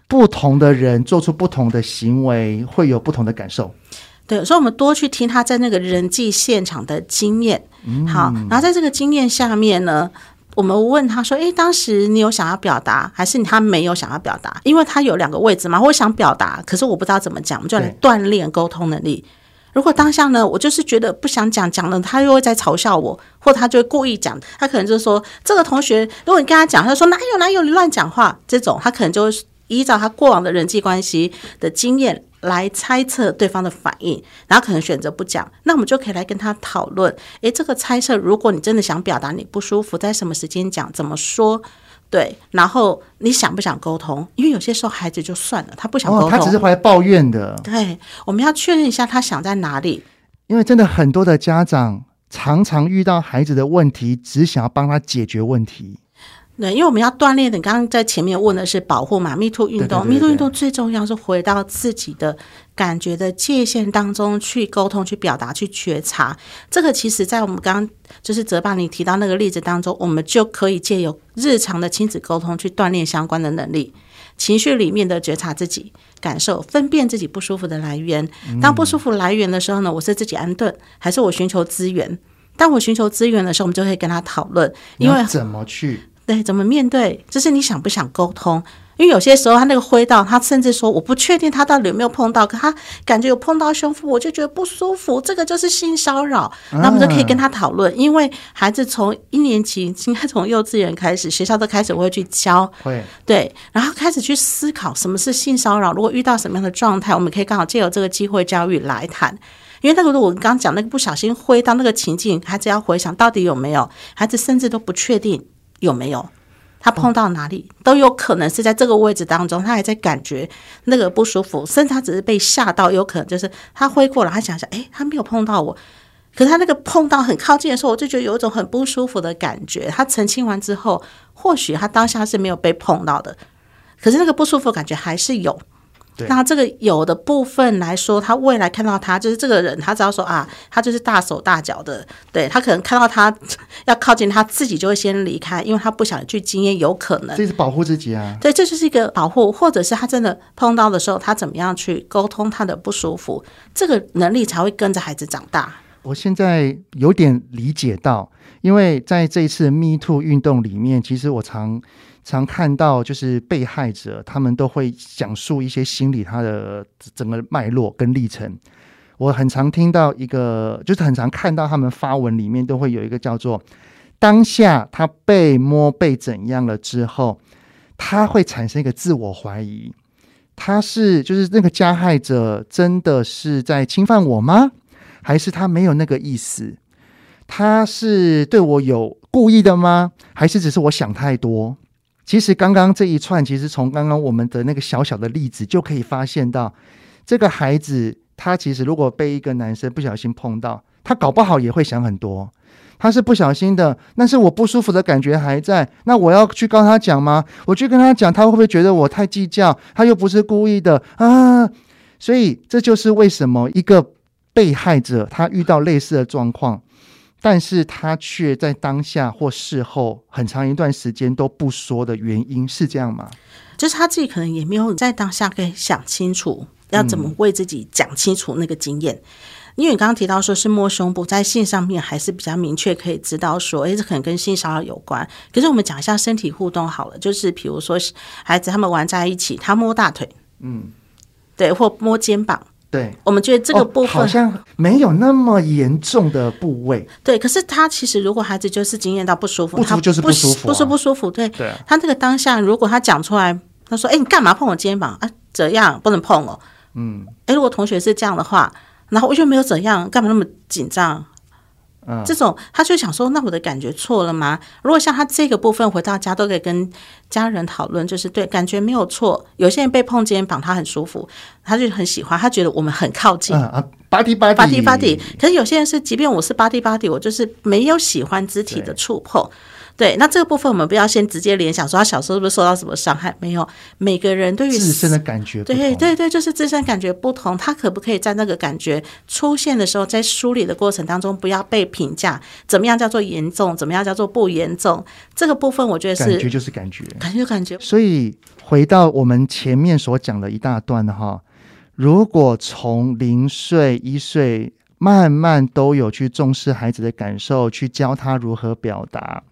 不同的人做出不同的行为，会有不同的感受。对，所以我们多去听他在那个人际现场的经验。好，然后在这个经验下面呢，我们问他说：“诶，当时你有想要表达，还是他没有想要表达？因为他有两个位置嘛，我想表达，可是我不知道怎么讲，我们就来锻炼沟通能力。如果当下呢，我就是觉得不想讲，讲了他又会在嘲笑我，或他就会故意讲，他可能就是说这个同学，如果你跟他讲，他说哪有哪有你乱讲话，这种他可能就会依照他过往的人际关系的经验。”来猜测对方的反应，然后可能选择不讲，那我们就可以来跟他讨论。诶，这个猜测，如果你真的想表达你不舒服，在什么时间讲，怎么说？对，然后你想不想沟通？因为有些时候孩子就算了，他不想沟通，哦，他只是回来抱怨的。对，我们要确认一下他想在哪里。因为真的很多的家长常常遇到孩子的问题，只想要帮他解决问题。对，因为我们要锻炼的，你刚刚在前面问的是保护嘛？Me Too 运动，Me Too 运动最重要是回到自己的感觉的界限当中去沟通、去表达、去觉察。这个其实，在我们刚刚就是泽爸你提到那个例子当中，我们就可以借由日常的亲子沟通去锻炼相关的能力。情绪里面的觉察自己感受，分辨自己不舒服的来源。当不舒服来源的时候呢，我是自己安顿，还是我寻求资源？当我寻求资源的时候，我们就可以跟他讨论，因为怎么去。对，怎么面对？就是你想不想沟通？因为有些时候他那个挥到，他甚至说我不确定他到底有没有碰到，可他感觉有碰到胸腹，我就觉得不舒服，这个就是性骚扰。那我们就可以跟他讨论，因为孩子从一年级应该从幼稚园开始，学校都开始会去教，会对，然后开始去思考什么是性骚扰。如果遇到什么样的状态，我们可以刚好借由这个机会教育来谈。因为那个如果我刚讲那个不小心挥到那个情境，孩子要回想到底有没有，孩子甚至都不确定。有没有？他碰到哪里都有可能是在这个位置当中，他还在感觉那个不舒服，甚至他只是被吓到，有可能就是他挥过了，他想想，诶，他没有碰到我，可是他那个碰到很靠近的时候，我就觉得有一种很不舒服的感觉。他澄清完之后，或许他当下是没有被碰到的，可是那个不舒服的感觉还是有。那这个有的部分来说，他未来看到他就是这个人，他只要说啊，他就是大手大脚的，对，他可能看到他要靠近他自己就会先离开，因为他不想去经验，有可能这是保护自己啊。对，这就是一个保护，或者是他真的碰到的时候，他怎么样去沟通他的不舒服，这个能力才会跟着孩子长大。我现在有点理解到，因为在这一次 Me Too 运动里面，其实我常。常看到就是被害者，他们都会讲述一些心理他的整个脉络跟历程。我很常听到一个，就是很常看到他们发文里面都会有一个叫做当下他被摸被怎样了之后，他会产生一个自我怀疑，他是就是那个加害者真的是在侵犯我吗？还是他没有那个意思？他是对我有故意的吗？还是只是我想太多？其实刚刚这一串，其实从刚刚我们的那个小小的例子就可以发现到，这个孩子他其实如果被一个男生不小心碰到，他搞不好也会想很多。他是不小心的，但是我不舒服的感觉还在。那我要去跟他讲吗？我去跟他讲，他会不会觉得我太计较？他又不是故意的啊！所以这就是为什么一个被害者他遇到类似的状况。但是他却在当下或事后很长一段时间都不说的原因是这样吗？就是他自己可能也没有在当下可以想清楚要怎么为自己讲清楚那个经验。因为你刚刚提到说是摸胸部，在性上面还是比较明确可以知道说，诶，这可能跟性骚扰有关。可是我们讲一下身体互动好了，就是比如说孩子他们玩在一起，他摸大腿，嗯，对，或摸肩膀。对，我们觉得这个部分、哦、好像没有那么严重的部位。对，可是他其实如果孩子就是经验到不舒服，不舒服就是不舒服、啊，不是不舒服。对，对他这个当下，如果他讲出来，他说：“哎，你干嘛碰我肩膀啊？怎样不能碰哦？”嗯，哎，如果同学是这样的话，然后我就没有怎样，干嘛那么紧张？嗯，这种他就想说，那我的感觉错了吗？如果像他这个部分回到家都可以跟家人讨论，就是对，感觉没有错。有些人被碰肩膀，他很舒服，他就很喜欢，他觉得我们很靠近。啊啊，body body body body。可是有些人是，即便我是 body body，我就是没有喜欢肢体的触碰。对，那这个部分我们不要先直接联想说他小时候是不是受到什么伤害？没有，每个人对于自身的感觉，对对对，就是自身感觉不同。他可不可以在那个感觉出现的时候，在梳理的过程当中，不要被评价怎么样叫做严重，怎么样叫做不严重？这个部分我觉得是感觉就是感觉，感觉感觉。所以回到我们前面所讲的一大段的哈，如果从零岁一岁慢慢都有去重视孩子的感受，去教他如何表达。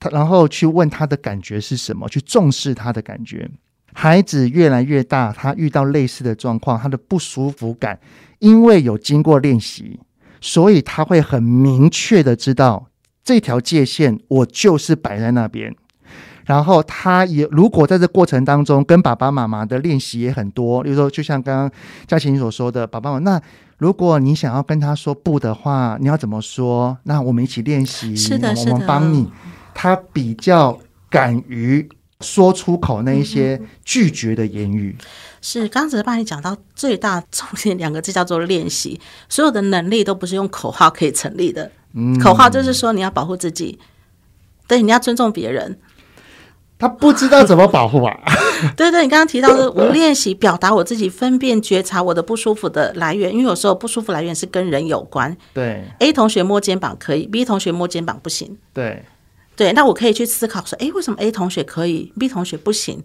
他然后去问他的感觉是什么，去重视他的感觉。孩子越来越大，他遇到类似的状况，他的不舒服感，因为有经过练习，所以他会很明确的知道这条界限，我就是摆在那边。然后他也如果在这过程当中跟爸爸妈妈的练习也很多，比如说就像刚刚嘉琪所说的，爸爸妈妈，那如果你想要跟他说不的话，你要怎么说？那我们一起练习，是的，我们帮你。他比较敢于。说出口那一些拒绝的言语，是刚才帮你讲到最大重点两个字叫做练习。所有的能力都不是用口号可以成立的。嗯，口号就是说你要保护自己，对，你要尊重别人。他不知道怎么保护啊？对对，你刚刚提到的，我练习表达我自己，分辨觉察我的不舒服的来源，因为有时候不舒服来源是跟人有关。对，A 同学摸肩膀可以，B 同学摸肩膀不行。对。对，那我可以去思考说，哎，为什么 A 同学可以，B 同学不行？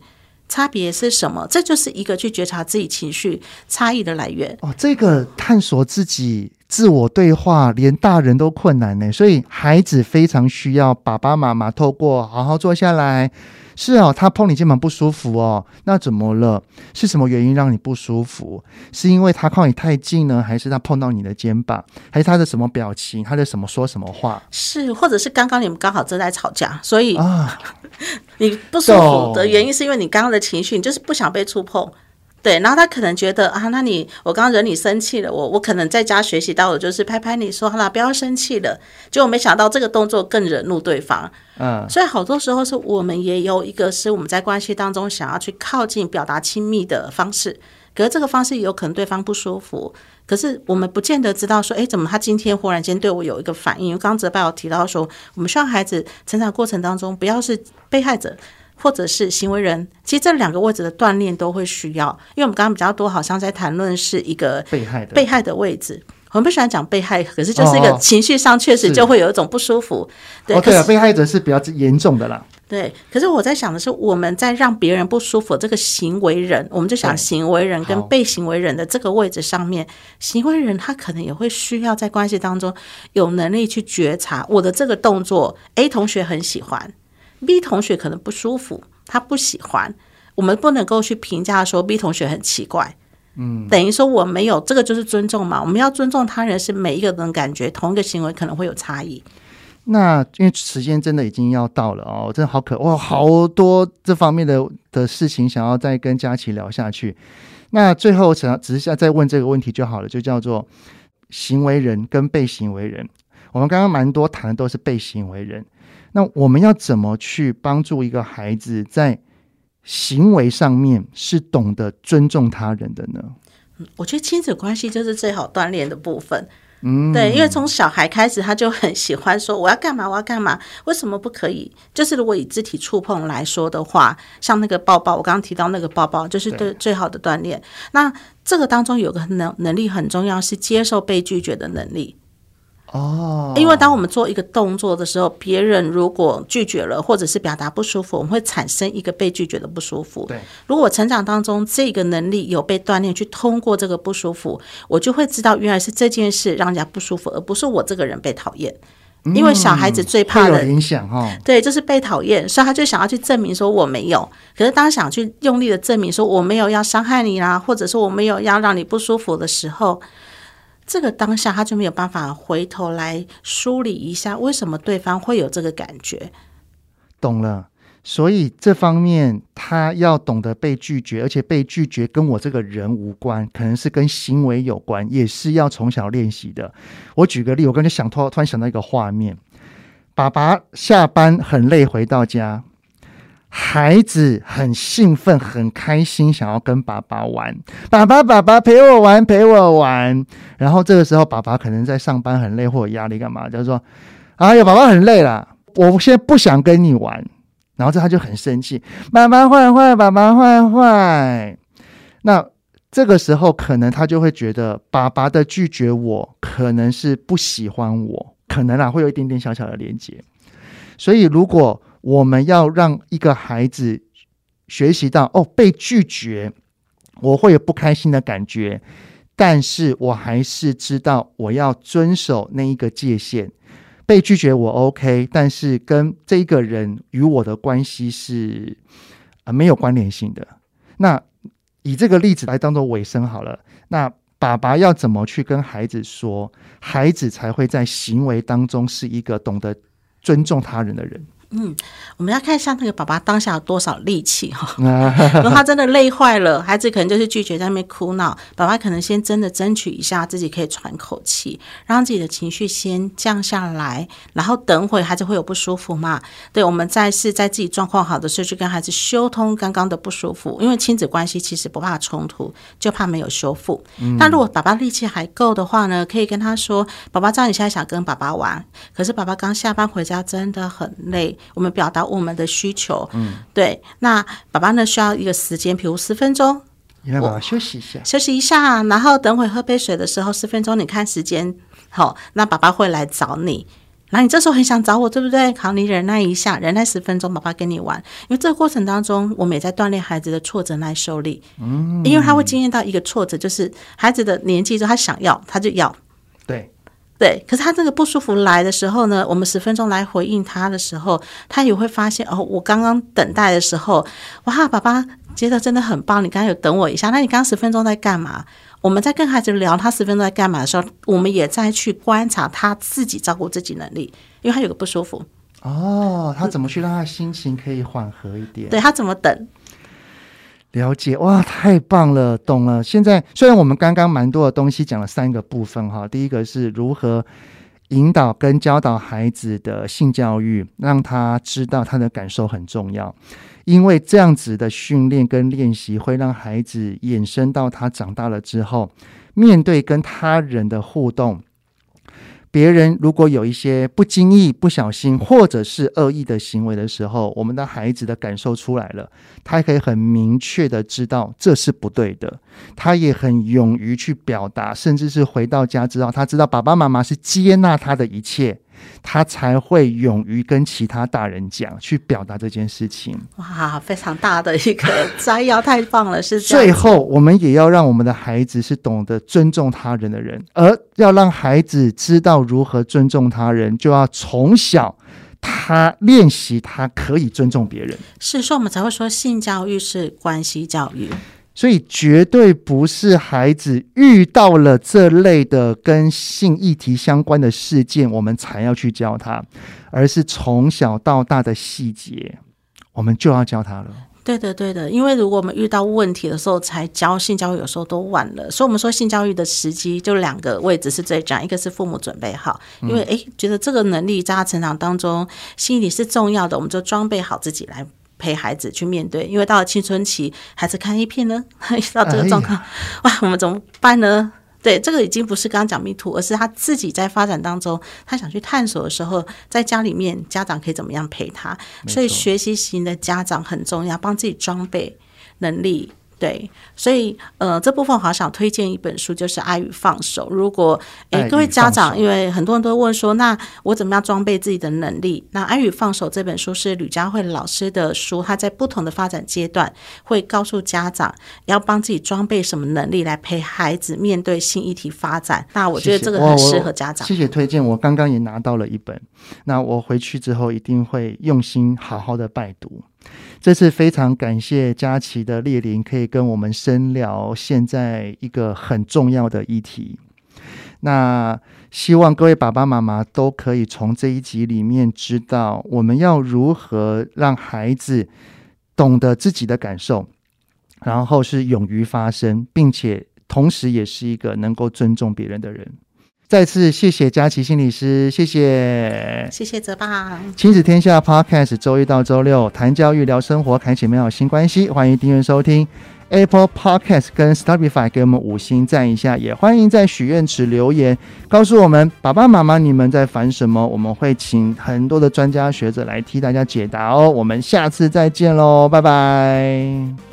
差别是什么？这就是一个去觉察自己情绪差异的来源。哦，这个探索自己、自我对话，连大人都困难呢。所以孩子非常需要爸爸妈妈透过好好坐下来。是哦，他碰你肩膀不舒服哦，那怎么了？是什么原因让你不舒服？是因为他靠你太近呢，还是他碰到你的肩膀，还是他的什么表情，他的什么说什么话？是，或者是刚刚你们刚好正在吵架，所以啊，你不舒服的原因是因为你刚刚的情绪，你就是不想被触碰。对，然后他可能觉得啊，那你我刚刚惹你生气了，我我可能在家学习到的就是拍拍你说好了，不要生气了。结果没想到这个动作更惹怒对方。嗯，所以好多时候是我们也有一个是我们在关系当中想要去靠近、表达亲密的方式，可是这个方式有可能对方不舒服，可是我们不见得知道说，哎，怎么他今天忽然间对我有一个反应？因为刚刚泽爸有提到说，我们希望孩子成长过程当中不要是被害者。或者是行为人，其实这两个位置的锻炼都会需要，因为我们刚刚比较多好像在谈论是一个被害的被害的位置，我们不喜欢讲被害，可是就是一个情绪上确实就会有一种不舒服。对，对啊，被害者是比较严重的啦。对，可是我在想的是，我们在让别人不舒服这个行为人，我们就想行为人跟被行为人的这个位置上面，行为人他可能也会需要在关系当中有能力去觉察我的这个动作，A 同学很喜欢。B 同学可能不舒服，他不喜欢。我们不能够去评价说 B 同学很奇怪，嗯，等于说我没有这个就是尊重嘛。我们要尊重他人，是每一个人感觉同一个行为可能会有差异。那因为时间真的已经要到了哦，真的好可哇，好多这方面的的事情想要再跟佳琪聊下去。那最后想要只是想再问这个问题就好了，就叫做行为人跟被行为人。我们刚刚蛮多谈的都是被行为人。那我们要怎么去帮助一个孩子在行为上面是懂得尊重他人的呢？我觉得亲子关系就是最好锻炼的部分。嗯，对，因为从小孩开始他就很喜欢说我要干嘛，我要干嘛，为什么不可以？就是如果以肢体触碰来说的话，像那个抱抱，我刚刚提到那个抱抱，就是对最好的锻炼。那这个当中有个能能力很重要，是接受被拒绝的能力。哦，因为当我们做一个动作的时候，别人如果拒绝了，或者是表达不舒服，我们会产生一个被拒绝的不舒服。对，如果成长当中这个能力有被锻炼，去通过这个不舒服，我就会知道原来是这件事让人家不舒服，而不是我这个人被讨厌。因为小孩子最怕的影响哈，对，就是被讨厌，所以他就想要去证明说我没有。可是当想去用力的证明说我没有要伤害你啦，或者说我没有要让你不舒服的时候。这个当下他就没有办法回头来梳理一下，为什么对方会有这个感觉？懂了，所以这方面他要懂得被拒绝，而且被拒绝跟我这个人无关，可能是跟行为有关，也是要从小练习的。我举个例，我刚才想突突然想到一个画面：爸爸下班很累回到家。孩子很兴奋，很开心，想要跟爸爸玩。爸爸，爸爸陪我玩，陪我玩。然后这个时候，爸爸可能在上班很累或有压力，干嘛？就是说：“哎呀，爸爸很累了，我现在不想跟你玩。”然后这他就很生气：“爸爸坏坏，爸爸坏坏。”那这个时候，可能他就会觉得爸爸的拒绝我，可能是不喜欢我，可能啊会有一点点小小的连接。所以如果我们要让一个孩子学习到哦，被拒绝，我会有不开心的感觉，但是我还是知道我要遵守那一个界限。被拒绝我 OK，但是跟这一个人与我的关系是啊、呃、没有关联性的。那以这个例子来当做尾声好了。那爸爸要怎么去跟孩子说，孩子才会在行为当中是一个懂得尊重他人的人？嗯，我们要看一下那个爸爸当下有多少力气哈。如果他真的累坏了，孩子可能就是拒绝在那边哭闹，爸爸可能先真的争取一下自己可以喘口气，让自己的情绪先降下来，然后等会孩子会有不舒服嘛？对，我们再是在自己状况好的时候去跟孩子修通刚刚的不舒服，因为亲子关系其实不怕冲突，就怕没有修复。那、嗯、如果爸爸力气还够的话呢，可以跟他说：“爸爸知道你现在想跟爸爸玩，可是爸爸刚下班回家真的很累。”我们表达我们的需求，嗯，对。那爸爸呢，需要一个时间，比如十分钟，你让爸爸休息一下，休息一下，然后等会喝杯水的时候，十分钟，你看时间，好，那爸爸会来找你。那你这时候很想找我，对不对？好，你忍耐一下，忍耐十分钟，爸爸跟你玩。因为这个过程当中，我们也在锻炼孩子的挫折耐受力，嗯，因为他会经验到一个挫折，就是孩子的年纪，就他想要，他就要，对。对，可是他这个不舒服来的时候呢，我们十分钟来回应他的时候，他也会发现哦，我刚刚等待的时候，哇，爸爸觉得真的很棒，你刚刚有等我一下，那你刚刚十分钟在干嘛？我们在跟孩子聊他十分钟在干嘛的时候，我们也在去观察他自己照顾自己能力，因为他有个不舒服。哦，他怎么去让他心情可以缓和一点？对，他怎么等？了解哇，太棒了，懂了。现在虽然我们刚刚蛮多的东西讲了三个部分哈，第一个是如何引导跟教导孩子的性教育，让他知道他的感受很重要，因为这样子的训练跟练习会让孩子衍生到他长大了之后，面对跟他人的互动。别人如果有一些不经意、不小心或者是恶意的行为的时候，我们的孩子的感受出来了，他可以很明确的知道这是不对的，他也很勇于去表达，甚至是回到家之后，他知道爸爸妈妈是接纳他的一切。他才会勇于跟其他大人讲，去表达这件事情。哇，非常大的一个摘要，太棒了！是最后，我们也要让我们的孩子是懂得尊重他人的人，而要让孩子知道如何尊重他人，就要从小他练习，他可以尊重别人。是所以，我们才会说性教育是关系教育。所以绝对不是孩子遇到了这类的跟性议题相关的事件，我们才要去教他，而是从小到大的细节，我们就要教他了。对的，对的，因为如果我们遇到问题的时候才教性教育，有时候都晚了。所以，我们说性教育的时机就两个位置是最重要，一个是父母准备好，因为诶觉得这个能力在他成长当中，心理是重要的，我们就装备好自己来。陪孩子去面对，因为到了青春期，孩子看 A 片呢，遇到这个状况，哎、哇，我们怎么办呢？对，这个已经不是刚刚讲 Me Too，而是他自己在发展当中，他想去探索的时候，在家里面，家长可以怎么样陪他？所以学习型的家长很重要，帮自己装备能力。对，所以呃，这部分我好想推荐一本书，就是《爱与放手》。如果诶各位家长，因为很多人都问说，那我怎么样装备自己的能力？那《爱与放手》这本书是吕佳慧老师的书，他在不同的发展阶段会告诉家长要帮自己装备什么能力来陪孩子面对新议题发展。那我觉得这个很适合家长。谢谢推荐，我刚刚也拿到了一本，那我回去之后一定会用心好好的拜读。这次非常感谢佳琪的莅临，可以跟我们深聊现在一个很重要的议题。那希望各位爸爸妈妈都可以从这一集里面知道，我们要如何让孩子懂得自己的感受，然后是勇于发声，并且同时也是一个能够尊重别人的人。再次谢谢佳琪心理师，谢谢，谢谢泽爸。亲子天下 Podcast 周一到周六谈教育聊生活，开启美好新关系。欢迎订阅收听 Apple Podcast 跟 Spotify，给我们五星赞一下。也欢迎在许愿池留言，告诉我们爸爸妈妈你们在烦什么，我们会请很多的专家学者来替大家解答哦。我们下次再见喽，拜拜。